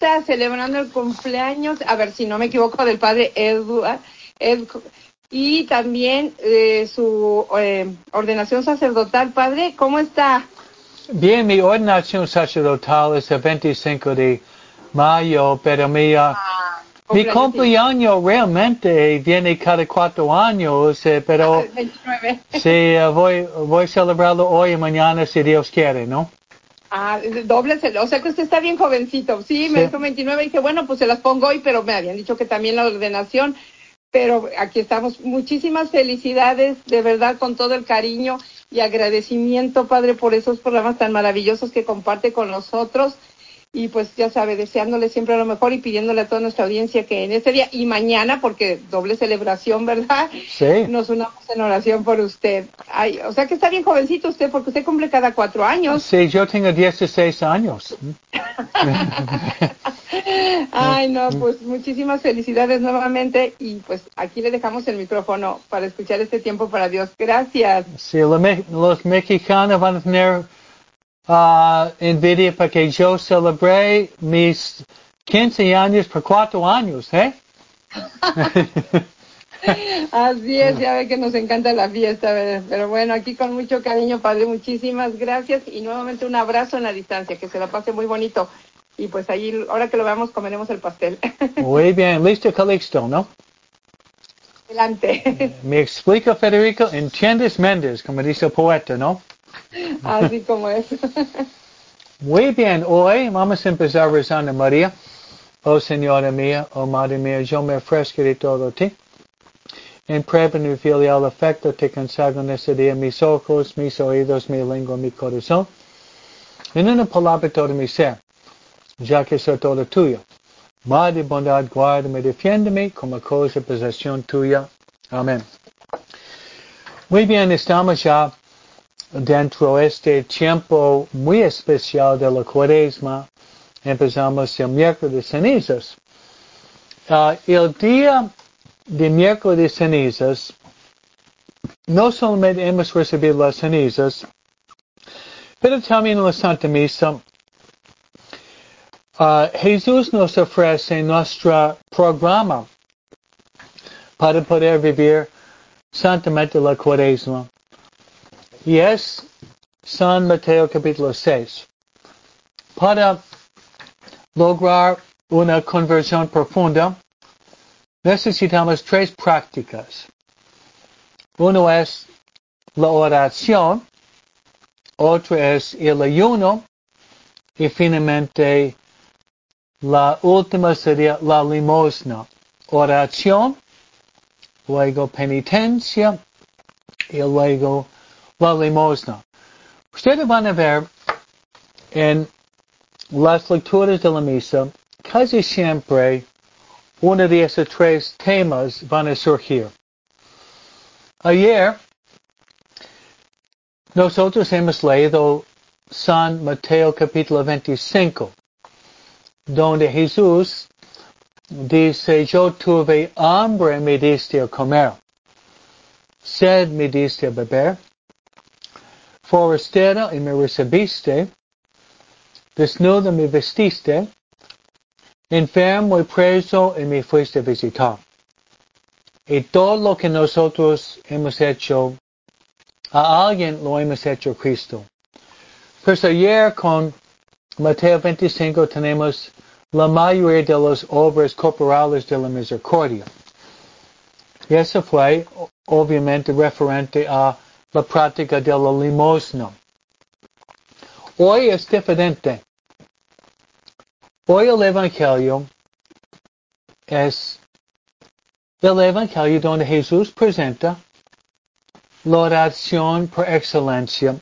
está celebrando el cumpleaños, a ver si no me equivoco, del padre Edward, Ed, y también eh, su eh, ordenación sacerdotal. Padre, ¿cómo está? Bien, mi ordenación sacerdotal es el 25 de mayo, pero mi, uh, Ah, mi cumpleaños, realmente viene cada cuatro años, eh, pero. 29. sí, voy, voy a celebrarlo hoy y mañana si Dios quiere, ¿no? Ah, doble, o sea que usted está bien jovencito. Sí, me Sí. dijo 29 y dije, bueno, pues se las pongo hoy, pero me habían dicho que también la ordenación. Pero aquí estamos. Muchísimas felicidades, de verdad, con todo el cariño y agradecimiento, Padre, por esos programas tan maravillosos que comparte con nosotros. Y pues ya sabe, deseándole siempre lo mejor y pidiéndole a toda nuestra audiencia que en este día y mañana, porque doble celebración, ¿verdad? Sí. Nos unamos en oración por usted. Ay, o sea que está bien jovencito usted, porque usted cumple cada cuatro años. Sí, yo tengo 16 años. Ay, no, pues muchísimas felicidades nuevamente y pues aquí le dejamos el micrófono para escuchar este tiempo para Dios. Gracias. Sí, los mexicanos van a tener ah, envidia porque yo celebré mis 15 años por cuatro años, ¿eh? Así es, ya ve que nos encanta la fiesta, ¿verdad? pero bueno, aquí con mucho cariño, Padre, muchísimas gracias y nuevamente un abrazo en la distancia, que se la pase muy bonito. Y pues ahí, ahora que lo veamos, comeremos el pastel. Muy bien, listo, Calixto, ¿no? Adelante. Me explica Federico, entiendes Méndez, como dice el poeta, ¿no? Así como es. Muy bien, hoy vamos a empezar rezando María. Oh Señora mía, oh Madre mía, yo me ofrezco de todo ti. En mi filial afecto te consagro en este día mis ojos, mis oídos, mi lengua, mi corazón. En una palabra todo mi ser, ya que soy todo tuyo. Madre bondad, guárdame, defiéndeme como cosa posesión tuya. Amén. Muy bien, estamos ya dentro de este tiempo muy especial de la cuaresma. Empezamos el miércoles de cenizas. Ah, el día de miércoles de cenizas, no solamente hemos recibido las cenizas, pero también la Santa Misa. Ah, Jesús nos ofrece nuestro programa para poder vivir santamente la cuaresma. Y es San Mateo capítulo 6. Para lograr una conversión profunda, necesitamos tres prácticas. Uno es la oración, otro es el ayuno y finalmente la última sería la limosna. Oración, luego penitencia y luego la limosna. Ustedes van a ver en las lecturas de la misa, casi siempre uno de esos tres temas van a surgir. Ayer nosotros hemos leído San Mateo capítulo 25, donde Jesús dice, yo tuve hambre, me diste a comer, sed, me diste a beber, forastero y me recibiste, desnudo me vestiste, enfermo y preso y me fuiste a visitar. Y todo lo que nosotros hemos hecho a alguien lo hemos hecho Cristo. Pues ayer con Mateo 25 tenemos la mayoría de las obras corporales de la misericordia. Y eso fue obviamente referente a la práctica de la limosna. Hoy es diferente. Hoy el Evangelio es el Evangelio donde Jesús presenta la oración por excelencia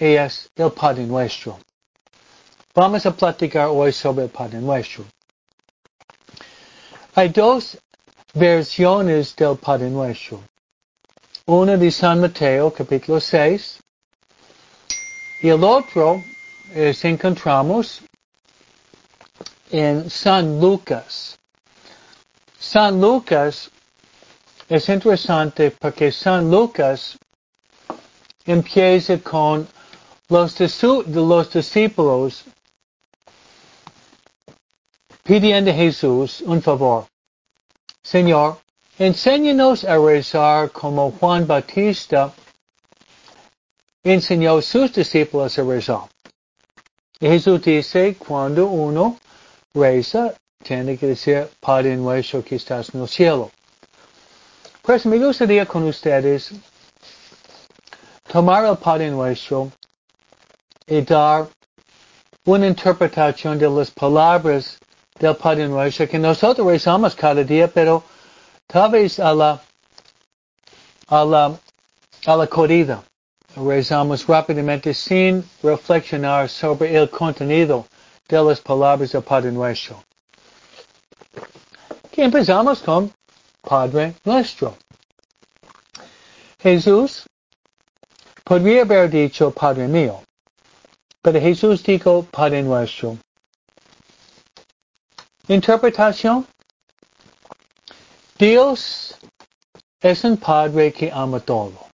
y es el Padre Nuestro. Vamos a platicar hoy sobre el Padre Nuestro. Hay dos versiones del Padre Nuestro. Una de San Mateo, capítulo 6, y el otro es encontramos en San Lucas. San Lucas es interesante porque San Lucas empieza con los, los discípulos pidiendo a Jesús un favor. Señor, enséñanos a rezar como Juan Bautista enseñó a sus discípulos a rezar. Jesús dice, cuando uno reza, tiene que decir, Padre nuestro que estás en el cielo. Pues me gustaría con ustedes tomar el Padre nuestro y dar una interpretación de las palabras del Padre nuestro que nosotros rezamos cada día, pero tal vez a la, a la, a la corrida. Rezamos rápidamente sin reflexionar sobre el contenido de las palabras del Padre nuestro. Que empezamos con Padre nuestro. Jesús podría haber dicho Padre mío, pero Jesús dijo Padre nuestro. Interpretación. Dios es un Padre que ama todo.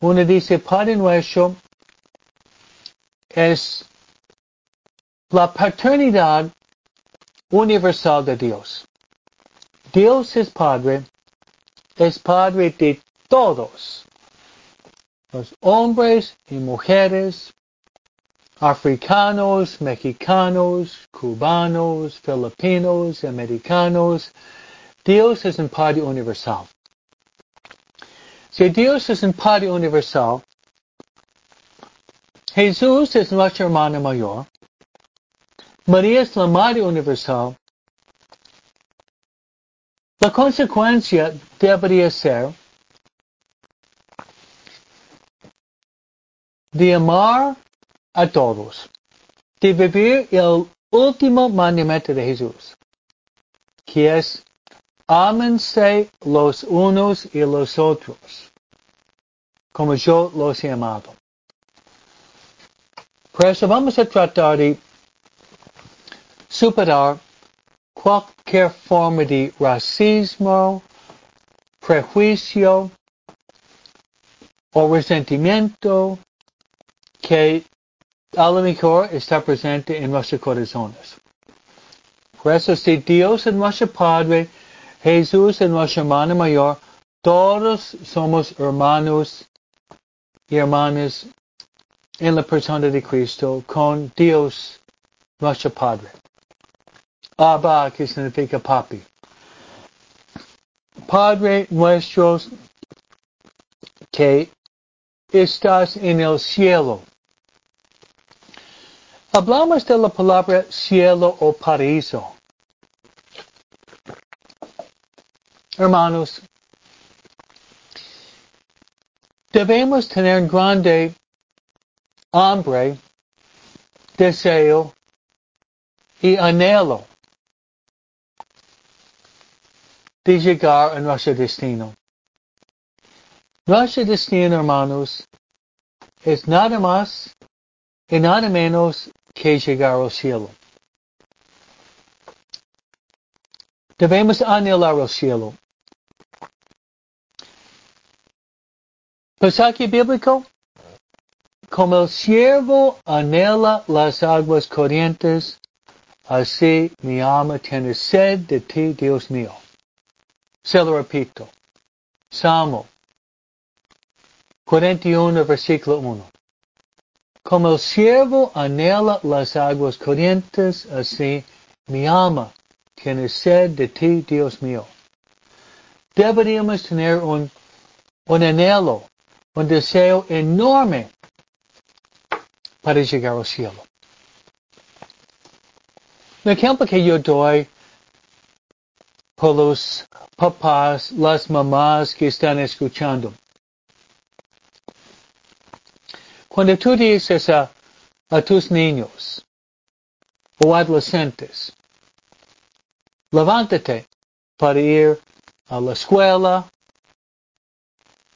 Uno dice Padre nuestro es la paternidad universal de Dios. Dios es Padre, es Padre de todos, los hombres y mujeres, africanos, mexicanos, cubanos, filipinos, americanos. Dios es un Padre universal. Si Dios es un Padre universal, Jesús es nuestra hermana mayor, María es la Madre universal, la consecuencia debería ser de amar a todos, de vivir el último mandamiento de Jesús, que es ámense los unos y los otros, como yo los he amado. Por eso vamos a tratar de superar cualquier forma de racismo, prejuicio o resentimiento que a lo mejor está presente en nuestros corazones. Por eso si Dios es nuestro Padre, Jesús es nuestro hermano mayor, todos somos hermanos y hermanas en la persona de Cristo con Dios nuestro Padre. Abba, que significa papi. Padre nuestro que estás en el cielo. Hablamos de la palabra cielo o paraíso. Hermanos, debemos tener grande hambre, deseo y anhelo de llegar a nuestro destino. Nuestro destino, hermanos, es nada más y nada menos que llegar al cielo. Debemos anhelar el cielo. Pasaje bíblico. Como el siervo anhela las aguas corrientes, así mi alma tiene sed de ti, Dios mío. Se lo repito. Salmo 41, versículo 1. Como el siervo anhela las aguas corrientes, así mi alma tiene sed de ti, Dios mío. Deberíamos tener un, anhelo, un deseo enorme para llegar al cielo. El ejemplo que yo doy por los papás, las mamás que están escuchando. Cuando tú dices a, a tus niños o adolescentes, levántate para ir a la escuela,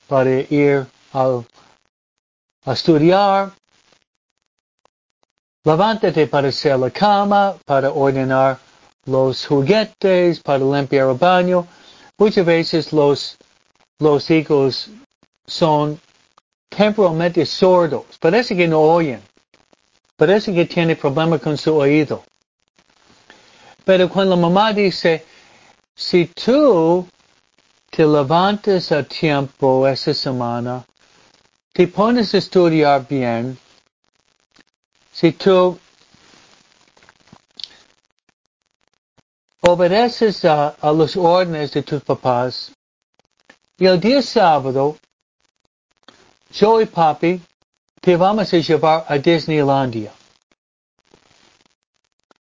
para ir a, a estudiar, levántate para hacer la cama, para ordenar los juguetes, para limpiar el baño. Muchas veces los, los hijos son temporalmente sordos. Parece que no oyen. Parece que tiene problema con su oído. Pero cuando la mamá dice, si tú te levantas a tiempo esa semana, te pones a estudiar bien, si tú obedeces a, a los órdenes de tus papás, y el día sábado, yo y papi te vamos a llevar a Disneylandia.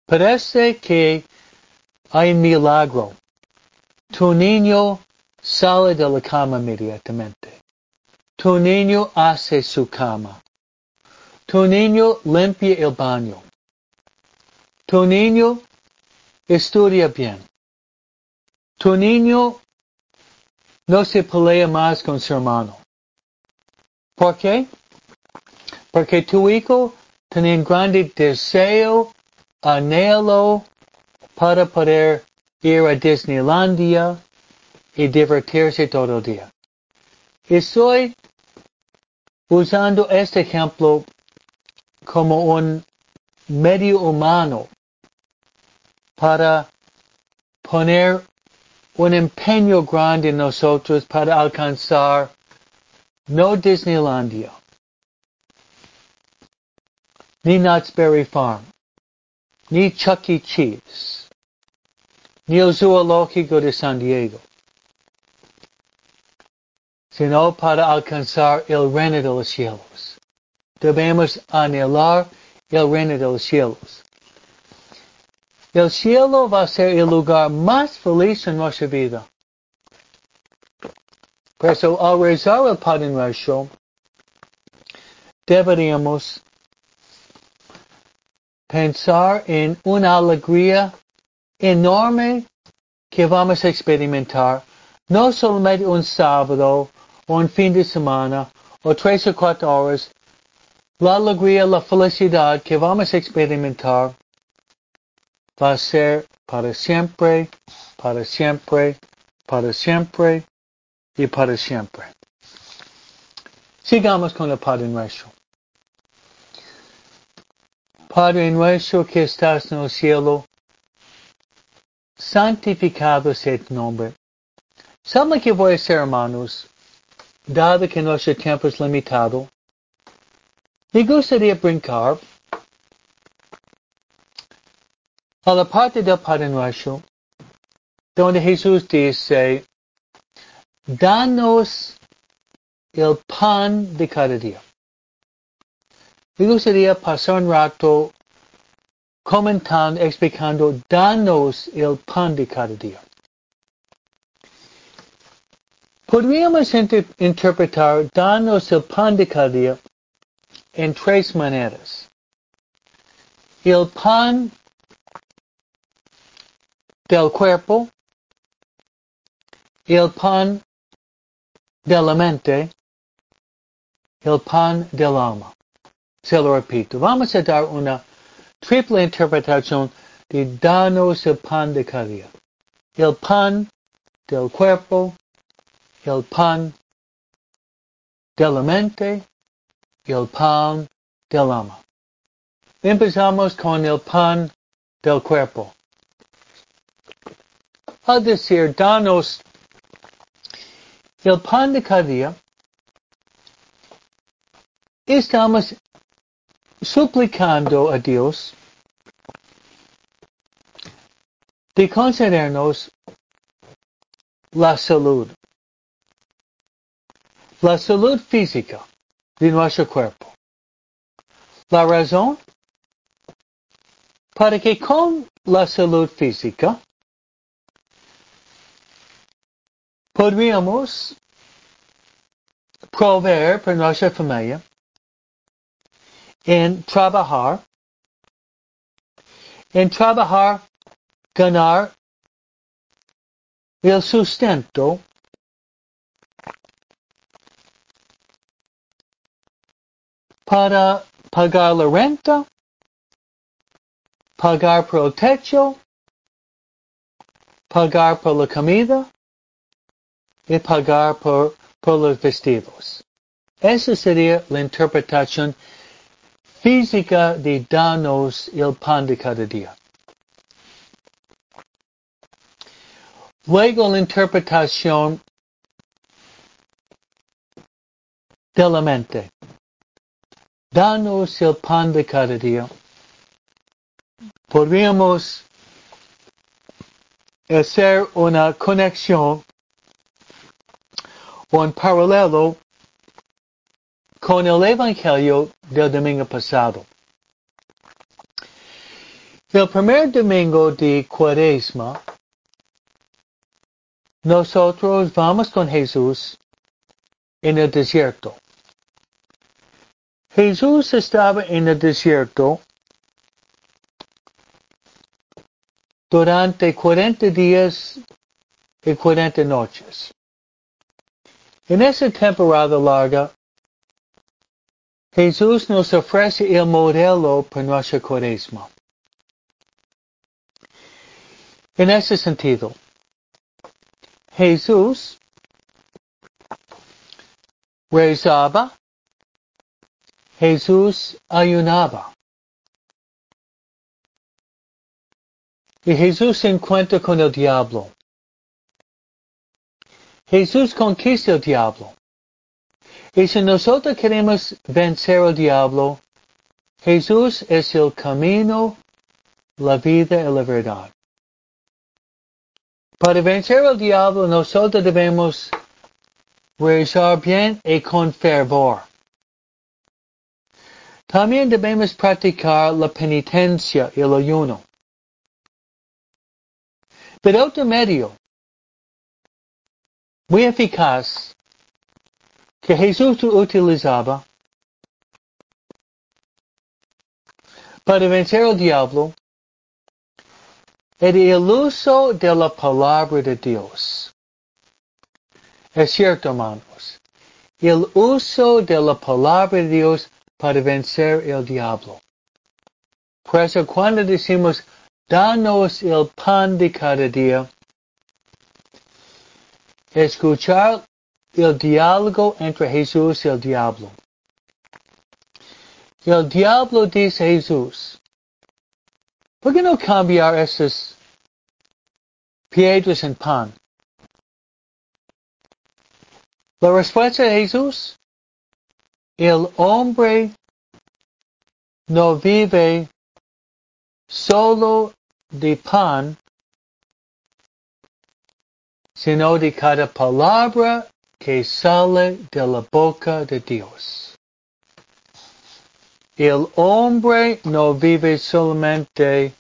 Parece que hay un milagro. Tu niño sale de la cama inmediatamente. Tu niño hace su cama. Tu niño limpia el baño. Tu niño estudia bien. Tu niño no se pelea más con su hermano. ¿Por qué? Porque tu hijo tiene un grande deseo, anhelo para poder ir a Disneylandia y divertirse todo el día. Estoy usando este ejemplo como un medio humano para poner un empeño grande en nosotros para alcanzar no Disneylandia, ni Knott's Berry Farm, ni Chuck E. Cheese, ni zoológico de San Diego, sino para alcanzar el reino de los cielos. Debemos anhelar el reino de los cielos. El cielo va a ser el lugar más feliz en nuestra vida. Por eso, al rezar el Padre Nuestro, deberíamos pensar en una alegría enorme que vamos a experimentar, no solamente un sábado o un fin de semana o tres o cuatro horas, la alegría, la felicidad que vamos a experimentar va a ser para siempre, para siempre, para siempre y para siempre. Sigamos con el Padre Nuestro. Padre nuestro que estás el cielo, santificado sea tu nombre. Sabe que voy a hermanos, dado que nuestro tiempo es limitado, me gustaría brincar a la parte del Padre Nuestro, donde Jesús dice, danos el pan de cada día. Me gustaría pasar un rato comentando, explicando, danos el pan de cada día. Podríamos inter interpretar danos el pan de cada día en tres maneras. El pan del cuerpo, el pan de la mente, el pan del alma. Se lo repito, vamos a dar una triple interpretación de danos el pan de cada día. El pan del cuerpo, el pan de la mente el pan del alma. Empezamos con el pan del cuerpo al decir, danos el pan de cada día, estamos suplicando a Dios. De concedernos la salud, la salud física de nuestro cuerpo. La razón para que con la salud física podríamos proveer para nuestra familia en trabajar, en trabajar, ganar el sustento. Para pagar la renta, pagar por el techo, pagar por la comida, y pagar por, por los vestidos. Esa sería la interpretación física de danos el pan de cada día. Luego la interpretación de la mente. Danos el pan de cada día. Podríamos hacer una conexión un paralelo con el Evangelio del domingo pasado. El primer domingo de Cuaresma, nosotros vamos con Jesús en el desierto. Jesús estaba en el desierto durante 40 días y 40 noches. En esa temporada larga, Jesús nos ofrece el modelo para nuestra cuaresma. En ese sentido, Jesús rezaba, Jesús ayunaba. Y Jesús se encuentra con el diablo. Jesús conquista el diablo. Y si nosotros queremos vencer al diablo, Jesús es el camino, la vida y la verdad. Para vencer al diablo nosotros debemos rezar bien y con fervor. También debemos practicar la penitencia y el ayuno. Pero otro medio muy eficaz que Jesús utilizaba para vencer al diablo era el uso de la palabra de Dios. Es cierto, hermanos. El uso de la palabra de Dios para vencer el diablo. Por eso cuando decimos, danos el pan de cada día, escuchar el diálogo entre Jesús y el diablo. El diablo dice a Jesús, ¿por qué no cambiar esas piedras en pan? La respuesta de Jesús, el hombre no vive solo de pan, sino de cada palabra que sale de la boca de Dios. El hombre no vive solamente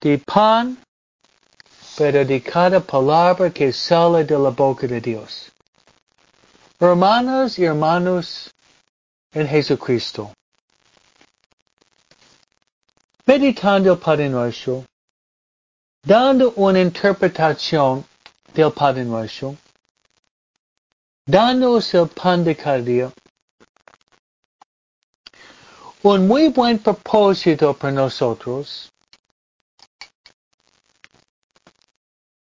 de pan, pero de cada palabra que sale de la boca de Dios. Hermanos y hermanos en Jesucristo. Meditando el Padre dando una interpretación del Padre Nuestro, danos el pan de cada día. Un muy buen propósito para nosotros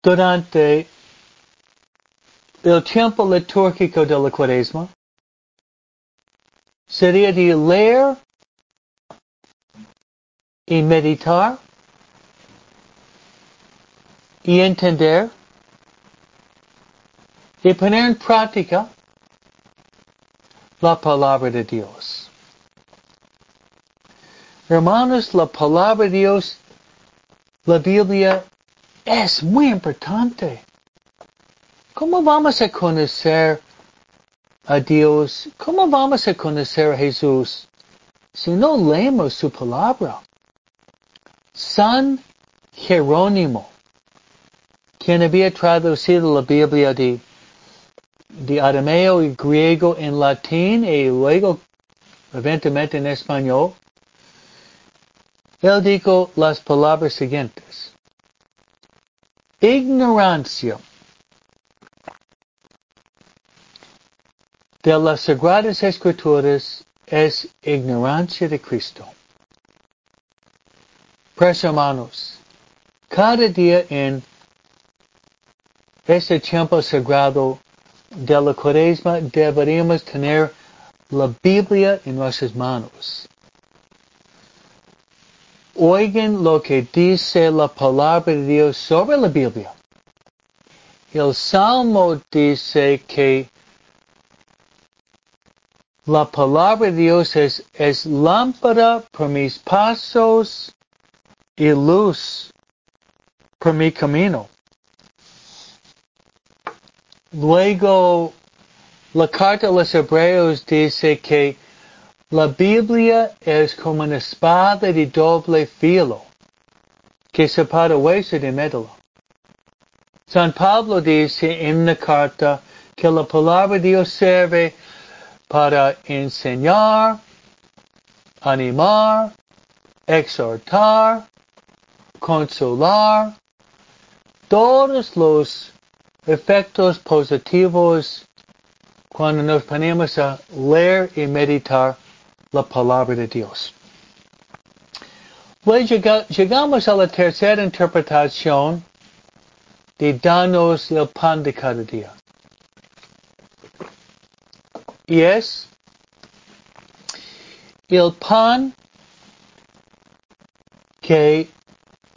durante el tiempo litúrgico de la cuaresma sería de leer y meditar y entender y poner en práctica la palabra de Dios. Hermanos, la palabra de Dios, la Biblia, es muy importante. ¿Cómo vamos a conocer a Dios? ¿Cómo vamos a conocer a Jesús si no leemos su palabra? San Jerónimo, quien había traducido la Biblia de de arameo y griego en latín y luego eventualmente en español, él dijo las palabras siguientes. Ignorancia de las Sagradas Escrituras es ignorancia de Cristo. Pues hermanos, cada día en este tiempo sagrado de la cuaresma deberíamos tener la Biblia en nuestras manos. Oigan lo que dice la palabra de Dios sobre la Biblia. el Salmo dice que la palabra de Dios es, es lámpara por mis pasos y luz por mi camino. Luego, la carta a los hebreos dice que la Biblia es como una espada de doble filo que separa hueso de médula. San Pablo dice en la carta que la palabra de Dios sirve para enseñar, animar, exhortar, consolar, todos los efectos positivos cuando nos ponemos a leer y meditar la palabra de Dios. Pues llegamos a la tercera interpretación de danos el pan de cada día. Y es el pan que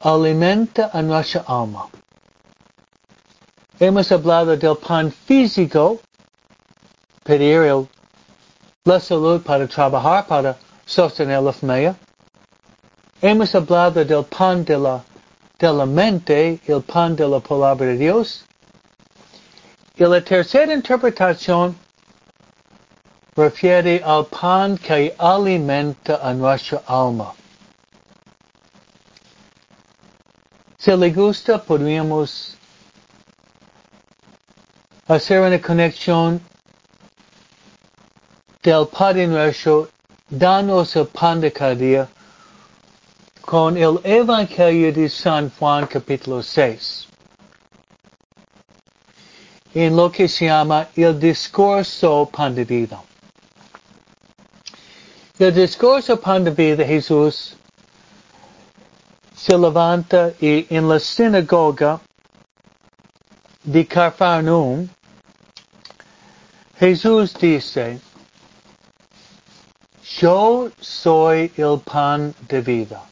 alimenta a nuestra alma. Hemos hablado del pan físico, pedir la salud para trabajar, para sostener la familia. Hemos hablado del pan de la, de la mente, el pan de la palabra de Dios. Y la tercera interpretación refiere al pan que alimenta a nuestra alma. Si le gusta, podríamos hacer una conexión del Padre nuestro, danos el pan de cada día, con el Evangelio de San Juan capítulo 6, en lo que se llama el discurso pan de vida. El discurso pan de vida Jesús se levanta y en la sinagoga de Cafarnaum Jesús dice, yo soy el pan de vida.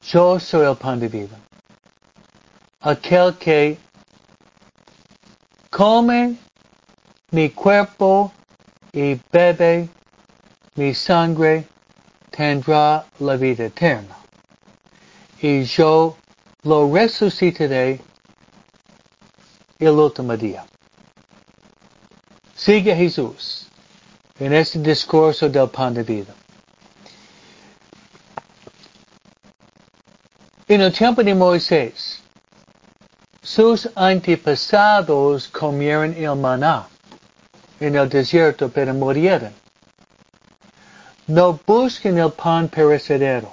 Yo soy el pan de vida. Aquel que come mi cuerpo y bebe mi sangre tendrá la vida eterna. Y yo lo resucitaré el último día. Sigue Jesús en este discurso del pan de vida. En el tiempo de Moisés, sus antepasados comieron el maná en el desierto, pero murieron. No busquen el pan perecedero,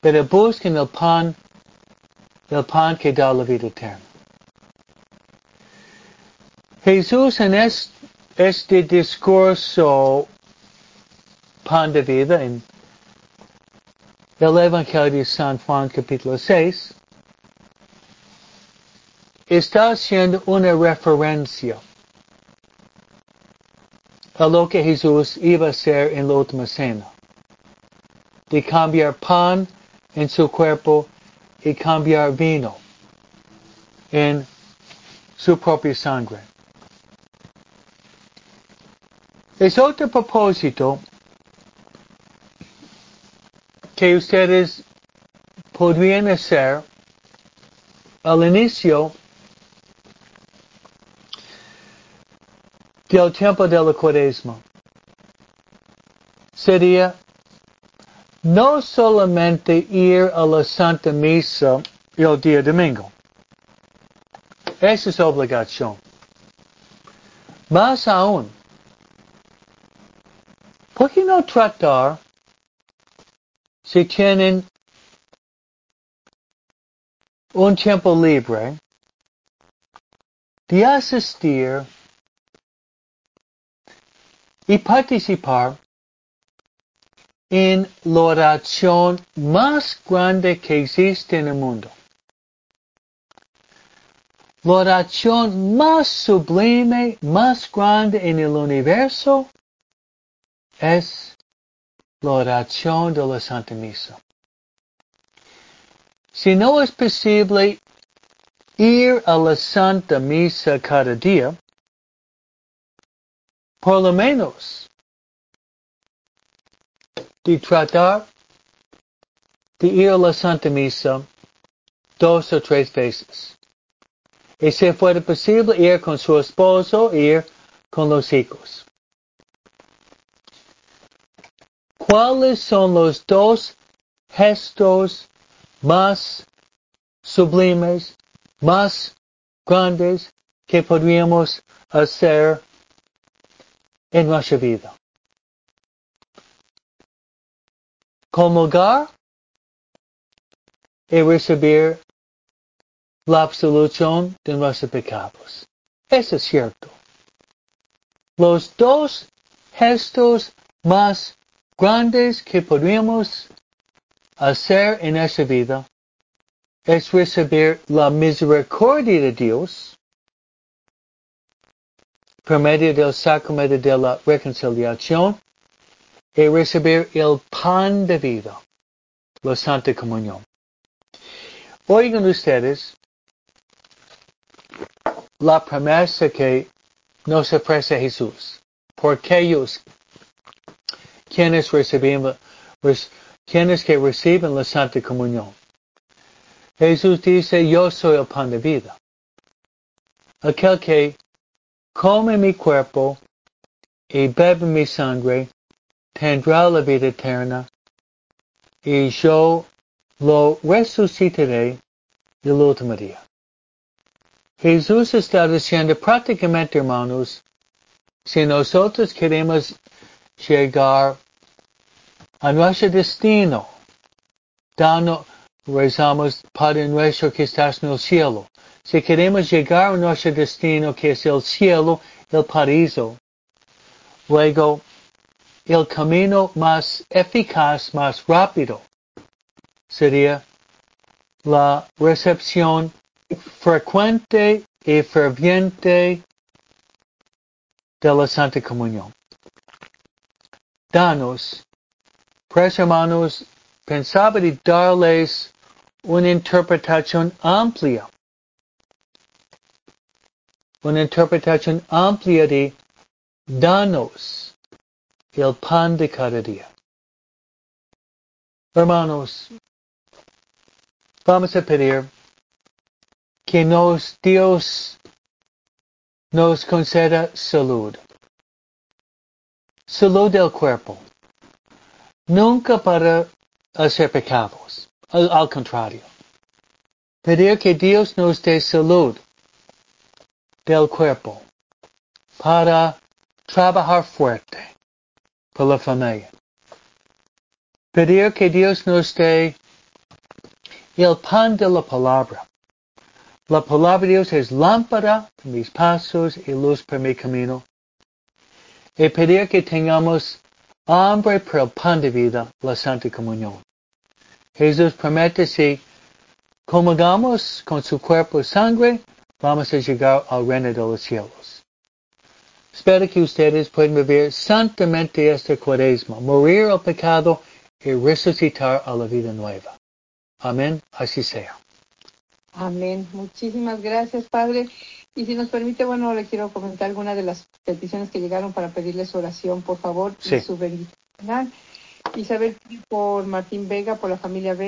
pero busquen el pan el pan que da la vida eterna. Jesús en este, discurso pan de vida en el Evangelio de San Juan capítulo 6 está haciendo una referencia a lo que Jesús iba a hacer en la última cena, de cambiar pan en su cuerpo y cambiar vino en su propia sangre. Es otro propósito que ustedes podrían hacer al inicio del tiempo de la cuaresma. Sería no solamente ir a la Santa Misa el día domingo. Esa es obligación. Más aún, ¿por qué no tratar si tienen un tiempo libre de asistir y participar en la oración más grande que existe en el mundo. La oración más sublime, más grande en el universo es la oración de la Santa Misa. Si no es posible ir a la Santa Misa cada día, por lo menos de tratar de ir a la Santa Misa dos o tres veces. Y si fuera posible ir con su esposo, ir con los hijos. ¿Cuáles son los dos gestos más sublimes, más grandes que podríamos hacer en nuestra vida? Comulgar y recibir la absolución de nuestros pecados. Eso es cierto. Los dos gestos más grandes que podríamos hacer en esta vida es recibir la misericordia de Dios por medio del sacramento de la reconciliación y recibir el pan de vida, la Santa Comunión. Oigan ustedes la promesa que nos ofrece Jesús. Porque ellos, quienes reciben, quienes que reciben la Santa Comunión. Jesús dice, yo soy el pan de vida. Aquel que come mi cuerpo y bebe mi sangre tendrá la vida eterna y yo lo resucitaré el último día. Jesús está diciendo prácticamente, hermanos, si nosotros queremos llegar a nuestro destino, dando, rezamos, Padre nuestro que estás en el cielo. Si queremos llegar a nuestro destino, que es el cielo, el paraíso, luego, el camino más eficaz, más rápido, sería la recepción frecuente y ferviente de la Santa Comunión. Danos, pues hermanos, pensaba de darles una interpretación amplia, una interpretación amplia de danos el pan de cada día. Hermanos, vamos a pedir que nos Dios nos conceda salud. Salud del cuerpo. Nunca para hacer pecados. Al, al contrario. Pedir que Dios nos dé salud del cuerpo para trabajar fuerte por la familia. Pedir que Dios nos dé el pan de la palabra. La palabra de Dios es lámpara para mis pasos y luz para mi camino. Y pedir que tengamos hambre por el pan de vida, la Santa Comunión. Jesús promete si comulgamos con su cuerpo y sangre, vamos a llegar al reino de los cielos. Espero que ustedes puedan vivir santamente este cuaresma, morir al pecado y resucitar a la vida nueva. Amén, así sea. Amén. Muchísimas gracias, Padre. Y si nos permite, bueno, le quiero comentar algunas de las peticiones que llegaron para pedirles oración, por favor, Sí. y su bendición. Isabel por Martín Vega, por la familia Vega.